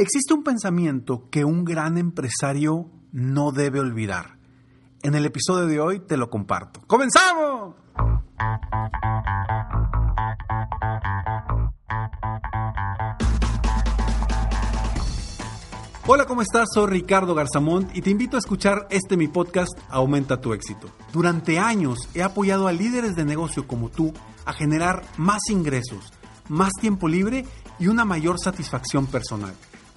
Existe un pensamiento que un gran empresario no debe olvidar. En el episodio de hoy te lo comparto. ¡Comenzamos! Hola, ¿cómo estás? Soy Ricardo Garzamont y te invito a escuchar este mi podcast Aumenta tu éxito. Durante años he apoyado a líderes de negocio como tú a generar más ingresos, más tiempo libre y una mayor satisfacción personal.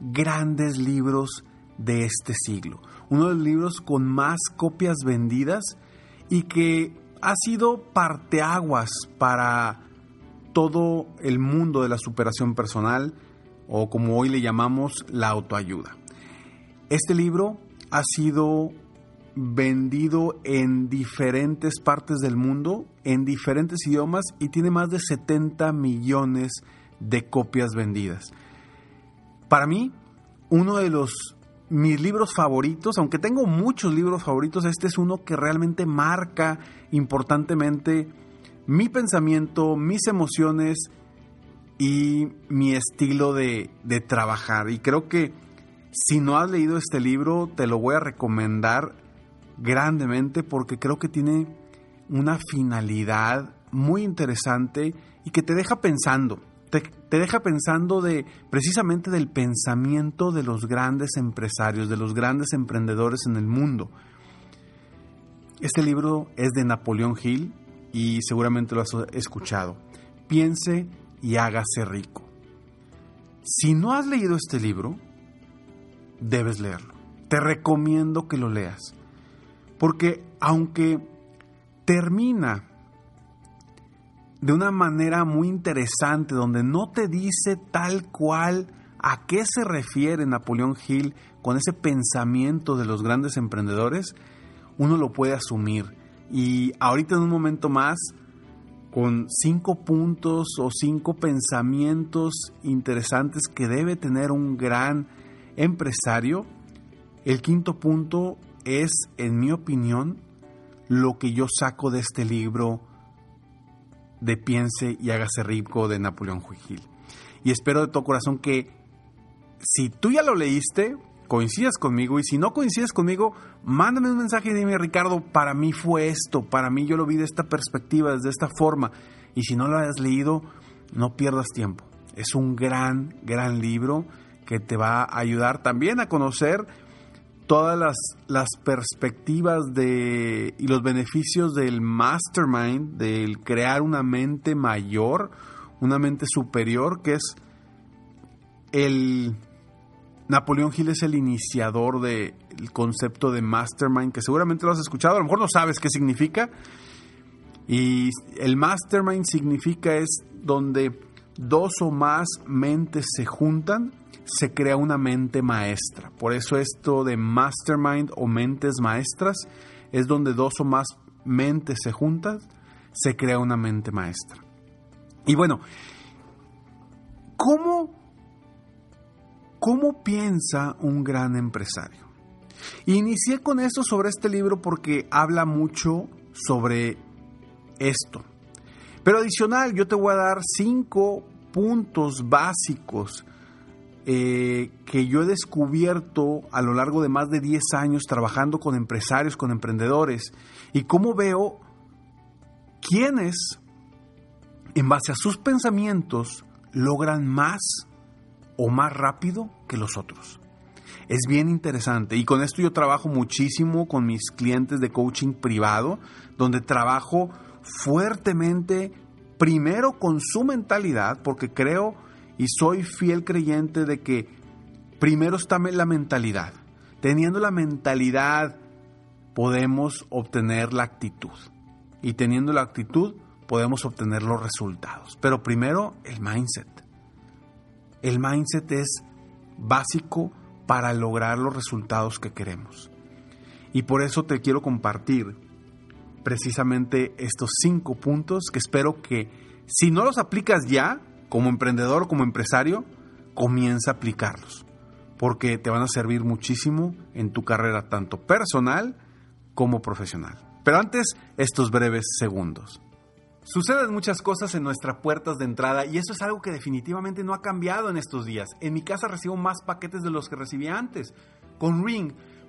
grandes libros de este siglo. Uno de los libros con más copias vendidas y que ha sido parteaguas para todo el mundo de la superación personal o como hoy le llamamos la autoayuda. Este libro ha sido vendido en diferentes partes del mundo, en diferentes idiomas y tiene más de 70 millones de copias vendidas. Para mí, uno de los mis libros favoritos, aunque tengo muchos libros favoritos, este es uno que realmente marca importantemente mi pensamiento, mis emociones y mi estilo de, de, trabajar. Y creo que si no has leído este libro, te lo voy a recomendar grandemente porque creo que tiene una finalidad muy interesante y que te deja pensando te, deja pensando de precisamente del pensamiento de los grandes empresarios, de los grandes emprendedores en el mundo. Este libro es de Napoleón Hill y seguramente lo has escuchado. Piense y hágase rico. Si no has leído este libro, debes leerlo. Te recomiendo que lo leas. Porque aunque termina de una manera muy interesante, donde no te dice tal cual a qué se refiere Napoleón Hill con ese pensamiento de los grandes emprendedores, uno lo puede asumir. Y ahorita en un momento más, con cinco puntos o cinco pensamientos interesantes que debe tener un gran empresario, el quinto punto es, en mi opinión, lo que yo saco de este libro de Piense y hágase rico de Napoleón Hill. Y espero de todo corazón que si tú ya lo leíste, coincidas conmigo y si no coincides conmigo, mándame un mensaje y dime, Ricardo, para mí fue esto, para mí yo lo vi de esta perspectiva, desde esta forma. Y si no lo has leído, no pierdas tiempo. Es un gran, gran libro que te va a ayudar también a conocer todas las, perspectivas de, y los beneficios del mastermind, del crear una mente mayor, una mente superior, que es el... Napoleón Hill es el iniciador del concepto de mastermind, que seguramente lo has escuchado, a lo mejor no sabes qué significa. Y el mastermind significa es donde dos o más mentes se juntan se crea una mente maestra. Por eso esto de mastermind o mentes maestras es donde dos o más mentes se juntan, se crea una mente maestra. Y bueno, ¿cómo, cómo piensa un gran empresario? Inicié con esto sobre este libro porque habla mucho sobre esto. Pero adicional, yo te voy a dar cinco puntos básicos eh, que yo he descubierto a lo largo de más de 10 años trabajando con empresarios, con emprendedores, y cómo veo quiénes, en base a sus pensamientos, logran más o más rápido que los otros. Es bien interesante y con esto yo trabajo muchísimo con mis clientes de coaching privado, donde trabajo fuertemente primero con su mentalidad, porque creo y soy fiel creyente de que primero está la mentalidad. Teniendo la mentalidad podemos obtener la actitud. Y teniendo la actitud podemos obtener los resultados. Pero primero el mindset. El mindset es básico para lograr los resultados que queremos. Y por eso te quiero compartir precisamente estos cinco puntos que espero que si no los aplicas ya, como emprendedor como empresario, comienza a aplicarlos, porque te van a servir muchísimo en tu carrera, tanto personal como profesional. Pero antes, estos breves segundos. Suceden muchas cosas en nuestras puertas de entrada y eso es algo que definitivamente no ha cambiado en estos días. En mi casa recibo más paquetes de los que recibía antes. Con Ring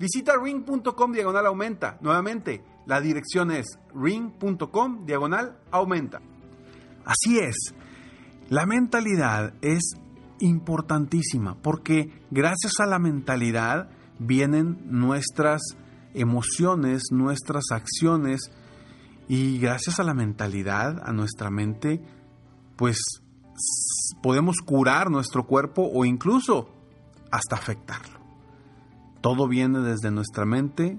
Visita ring.com diagonal aumenta. Nuevamente, la dirección es ring.com diagonal aumenta. Así es, la mentalidad es importantísima porque gracias a la mentalidad vienen nuestras emociones, nuestras acciones y gracias a la mentalidad, a nuestra mente, pues podemos curar nuestro cuerpo o incluso hasta afectarlo. Todo viene desde nuestra mente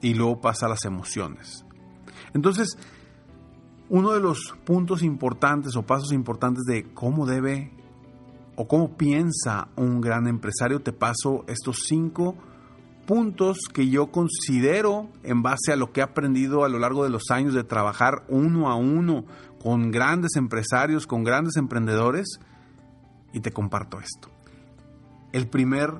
y luego pasa a las emociones. Entonces, uno de los puntos importantes o pasos importantes de cómo debe o cómo piensa un gran empresario, te paso estos cinco puntos que yo considero en base a lo que he aprendido a lo largo de los años de trabajar uno a uno con grandes empresarios, con grandes emprendedores, y te comparto esto. El primer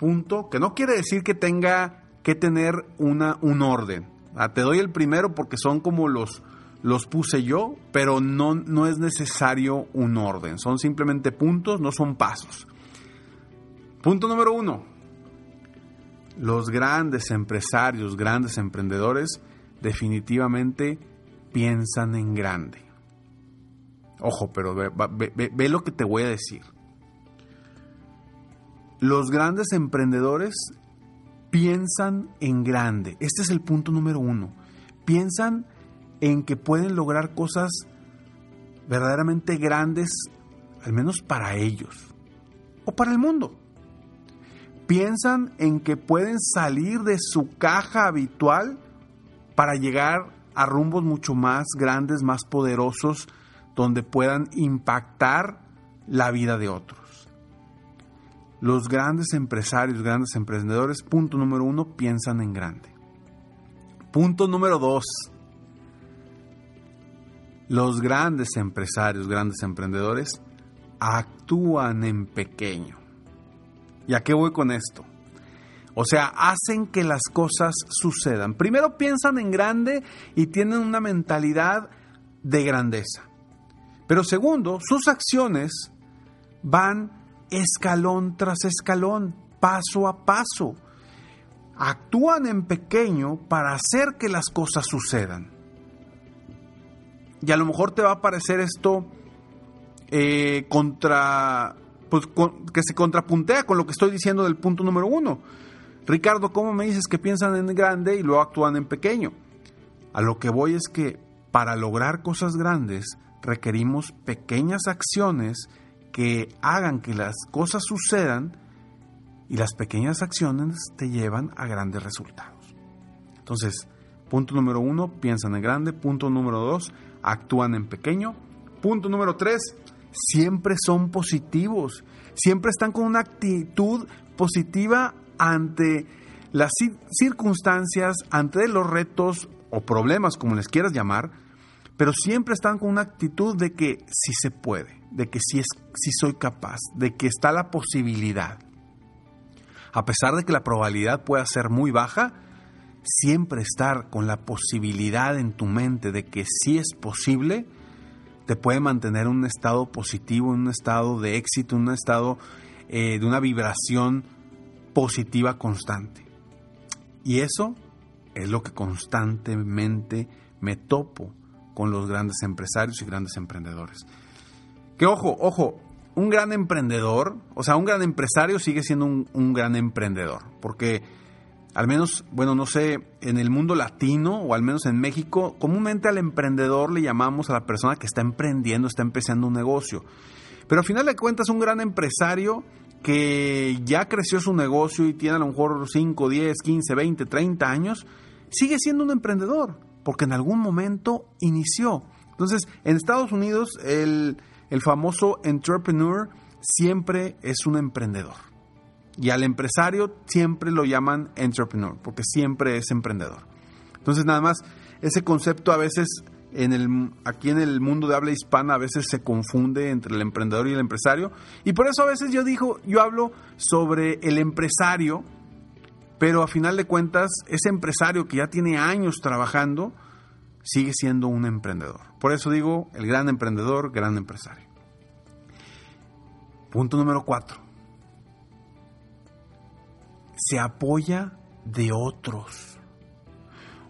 punto, que no quiere decir que tenga que tener una, un orden. Ah, te doy el primero porque son como los, los puse yo, pero no, no es necesario un orden. Son simplemente puntos, no son pasos. Punto número uno. Los grandes empresarios, grandes emprendedores, definitivamente piensan en grande. Ojo, pero ve, lo que te voy a decir. Los grandes emprendedores piensan en grande. Este es el punto número uno. Piensan en que pueden lograr cosas verdaderamente grandes, al menos para ellos o para el mundo. Piensan en que pueden salir de su caja habitual para llegar a rumbos mucho más grandes, más poderosos, donde puedan impactar la vida de otros. Los grandes empresarios, grandes emprendedores, punto número uno, piensan en grande. Punto número dos, los grandes empresarios, grandes emprendedores, actúan en pequeño. ¿Y a qué voy con esto? O sea, hacen que las cosas sucedan. Primero piensan en grande y tienen una mentalidad de grandeza. Pero segundo, sus acciones van escalón tras escalón, paso a paso. Actúan en pequeño para hacer que las cosas sucedan. Y a lo mejor te va a parecer esto eh, contra, pues, que se contrapuntea con lo que estoy diciendo del punto número uno. Ricardo, ¿cómo me dices que piensan en grande y luego actúan en pequeño? A lo que voy es que para lograr cosas grandes requerimos pequeñas acciones que hagan que las cosas sucedan y las pequeñas acciones te llevan a grandes resultados. Entonces, punto número uno, piensan en grande. Punto número dos, actúan en pequeño. Punto número tres, siempre son positivos. Siempre están con una actitud positiva ante las circunstancias, ante los retos o problemas, como les quieras llamar, pero siempre están con una actitud de que sí se puede, de que sí, es, soy capaz, de que está la posibilidad. A pesar de que la probabilidad pueda ser muy baja, siempre estar con la posibilidad en tu mente de que sí es posible, te puede mantener en un estado positivo, en un estado de éxito, en un estado eh, de una vibración positiva constante. Y eso es lo que constantemente me topo con los grandes empresarios y grandes emprendedores. Que ojo, ojo, un gran emprendedor, o sea, un gran empresario sigue siendo un, gran emprendedor, porque al menos, bueno, no sé, en el mundo latino o al menos en México, comúnmente al emprendedor le llamamos a la persona que está emprendiendo, está empezando un negocio. Pero al final de cuentas, un gran empresario que ya creció su negocio y tiene a lo mejor 5, 10, 15, 20, 30 años, sigue siendo un emprendedor, porque en algún momento inició. Entonces, en Estados Unidos, el, el famoso entrepreneur siempre es un emprendedor. Y al empresario siempre lo llaman entrepreneur, porque siempre es emprendedor. Entonces, nada más, ese concepto a veces en el, aquí en el mundo de habla hispana a veces se confunde entre el emprendedor y el empresario. Y por eso a veces yo digo, yo hablo sobre el empresario, pero a final de cuentas, ese empresario que ya tiene años trabajando, sigue siendo un emprendedor. Por eso digo, el gran emprendedor, gran empresario. Punto número cuatro se apoya de otros.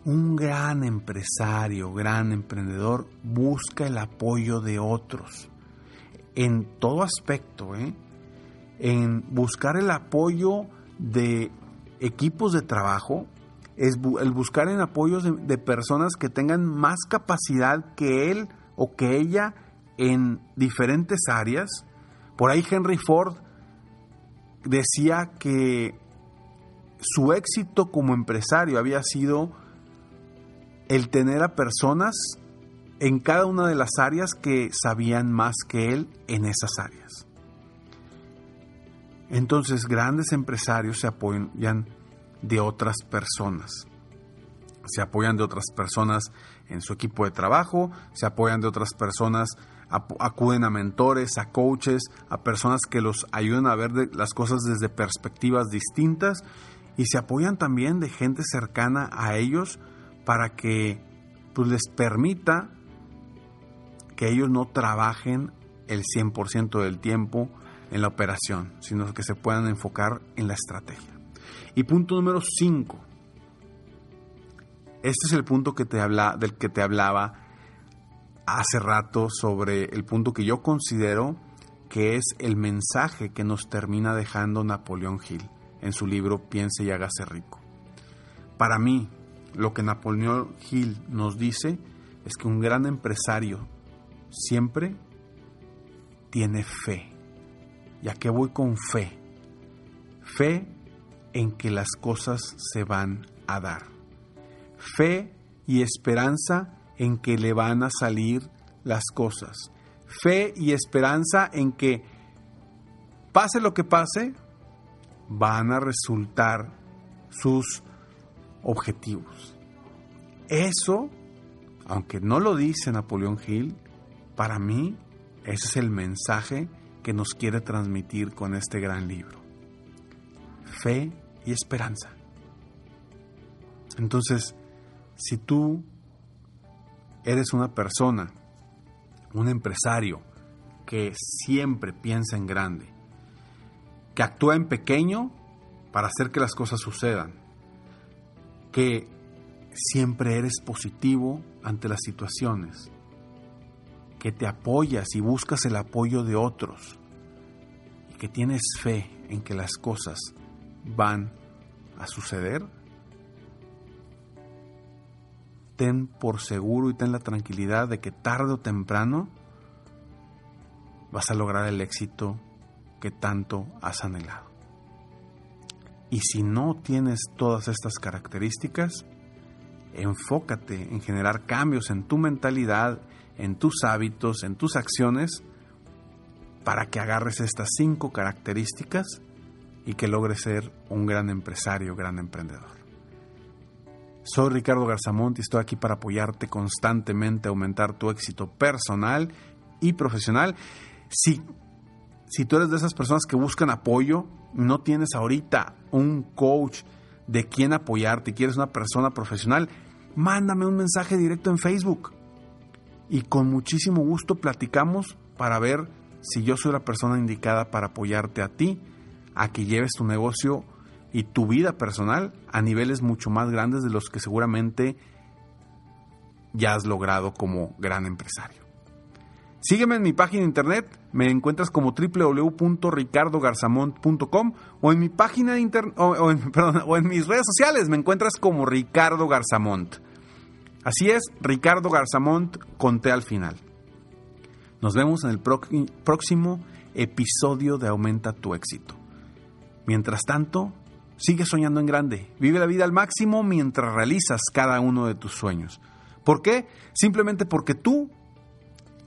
Un gran empresario, gran emprendedor, busca el apoyo de otros. En todo aspecto, ¿eh? en buscar el apoyo de equipos de trabajo, es el buscar en apoyos de, de personas que tengan más capacidad que él o que ella en diferentes áreas. Por ahí Henry Ford decía que su éxito como empresario había sido el tener a personas en cada una de las áreas que sabían más que él en esas áreas. Entonces grandes empresarios se apoyan de otras personas. Se apoyan de otras personas en su equipo de trabajo, se apoyan de otras personas, acuden a mentores, a coaches, a personas que los ayuden a ver las cosas desde perspectivas distintas y se apoyan también de gente cercana a ellos para que pues, les permita que ellos no trabajen el 100% del tiempo en la operación, sino que se puedan enfocar en la estrategia. Y punto número 5. Este es el punto que te habla, del que te hablaba hace rato sobre el punto que yo considero que es el mensaje que nos termina dejando Napoleón Hill en su libro Piense y hágase rico. Para mí, lo que Napoleón Hill nos dice es que un gran empresario siempre tiene fe. ¿Y a qué voy con fe? Fe en que las cosas se van a dar. Fe y esperanza en que le van a salir las cosas. Fe y esperanza en que pase lo que pase, van a resultar sus objetivos. Eso, aunque no lo dice Napoleón Hill, para mí ese es el mensaje que nos quiere transmitir con este gran libro. Fe y esperanza. Entonces, si tú eres una persona, un empresario que siempre piensa en grande, que actúa en pequeño para hacer que las cosas sucedan, que siempre eres positivo ante las situaciones, que te apoyas y buscas el apoyo de otros y que tienes fe en que las cosas van a suceder, ten por seguro y ten la tranquilidad de que tarde o temprano vas a lograr el éxito que tanto has anhelado. Y si no tienes todas estas características, enfócate en generar cambios en tu mentalidad, en tus hábitos, en tus acciones, para que agarres estas cinco características y que logres ser un gran empresario, gran emprendedor. Soy Ricardo Garzamont y estoy aquí para apoyarte constantemente a aumentar tu éxito personal y profesional. Si si tú eres de esas personas que buscan apoyo, no tienes ahorita un coach de quién apoyarte quieres una persona profesional, mándame un mensaje directo en Facebook. Y con muchísimo gusto platicamos para ver si yo soy la persona indicada para apoyarte a ti, a que lleves tu negocio y tu vida personal a niveles mucho más grandes de los que seguramente ya has logrado como gran empresario. Sígueme en mi página de internet, me encuentras como www.ricardogarzamont.com o en mi página internet o, en, o en mis redes sociales me encuentras como Ricardo Garzamont. Así es, Ricardo Garzamont, conté al final. Nos vemos en el próximo episodio de Aumenta tu éxito. Mientras tanto, sigue soñando en grande, vive la vida al máximo mientras realizas cada uno de tus sueños. ¿Por qué? Simplemente porque tú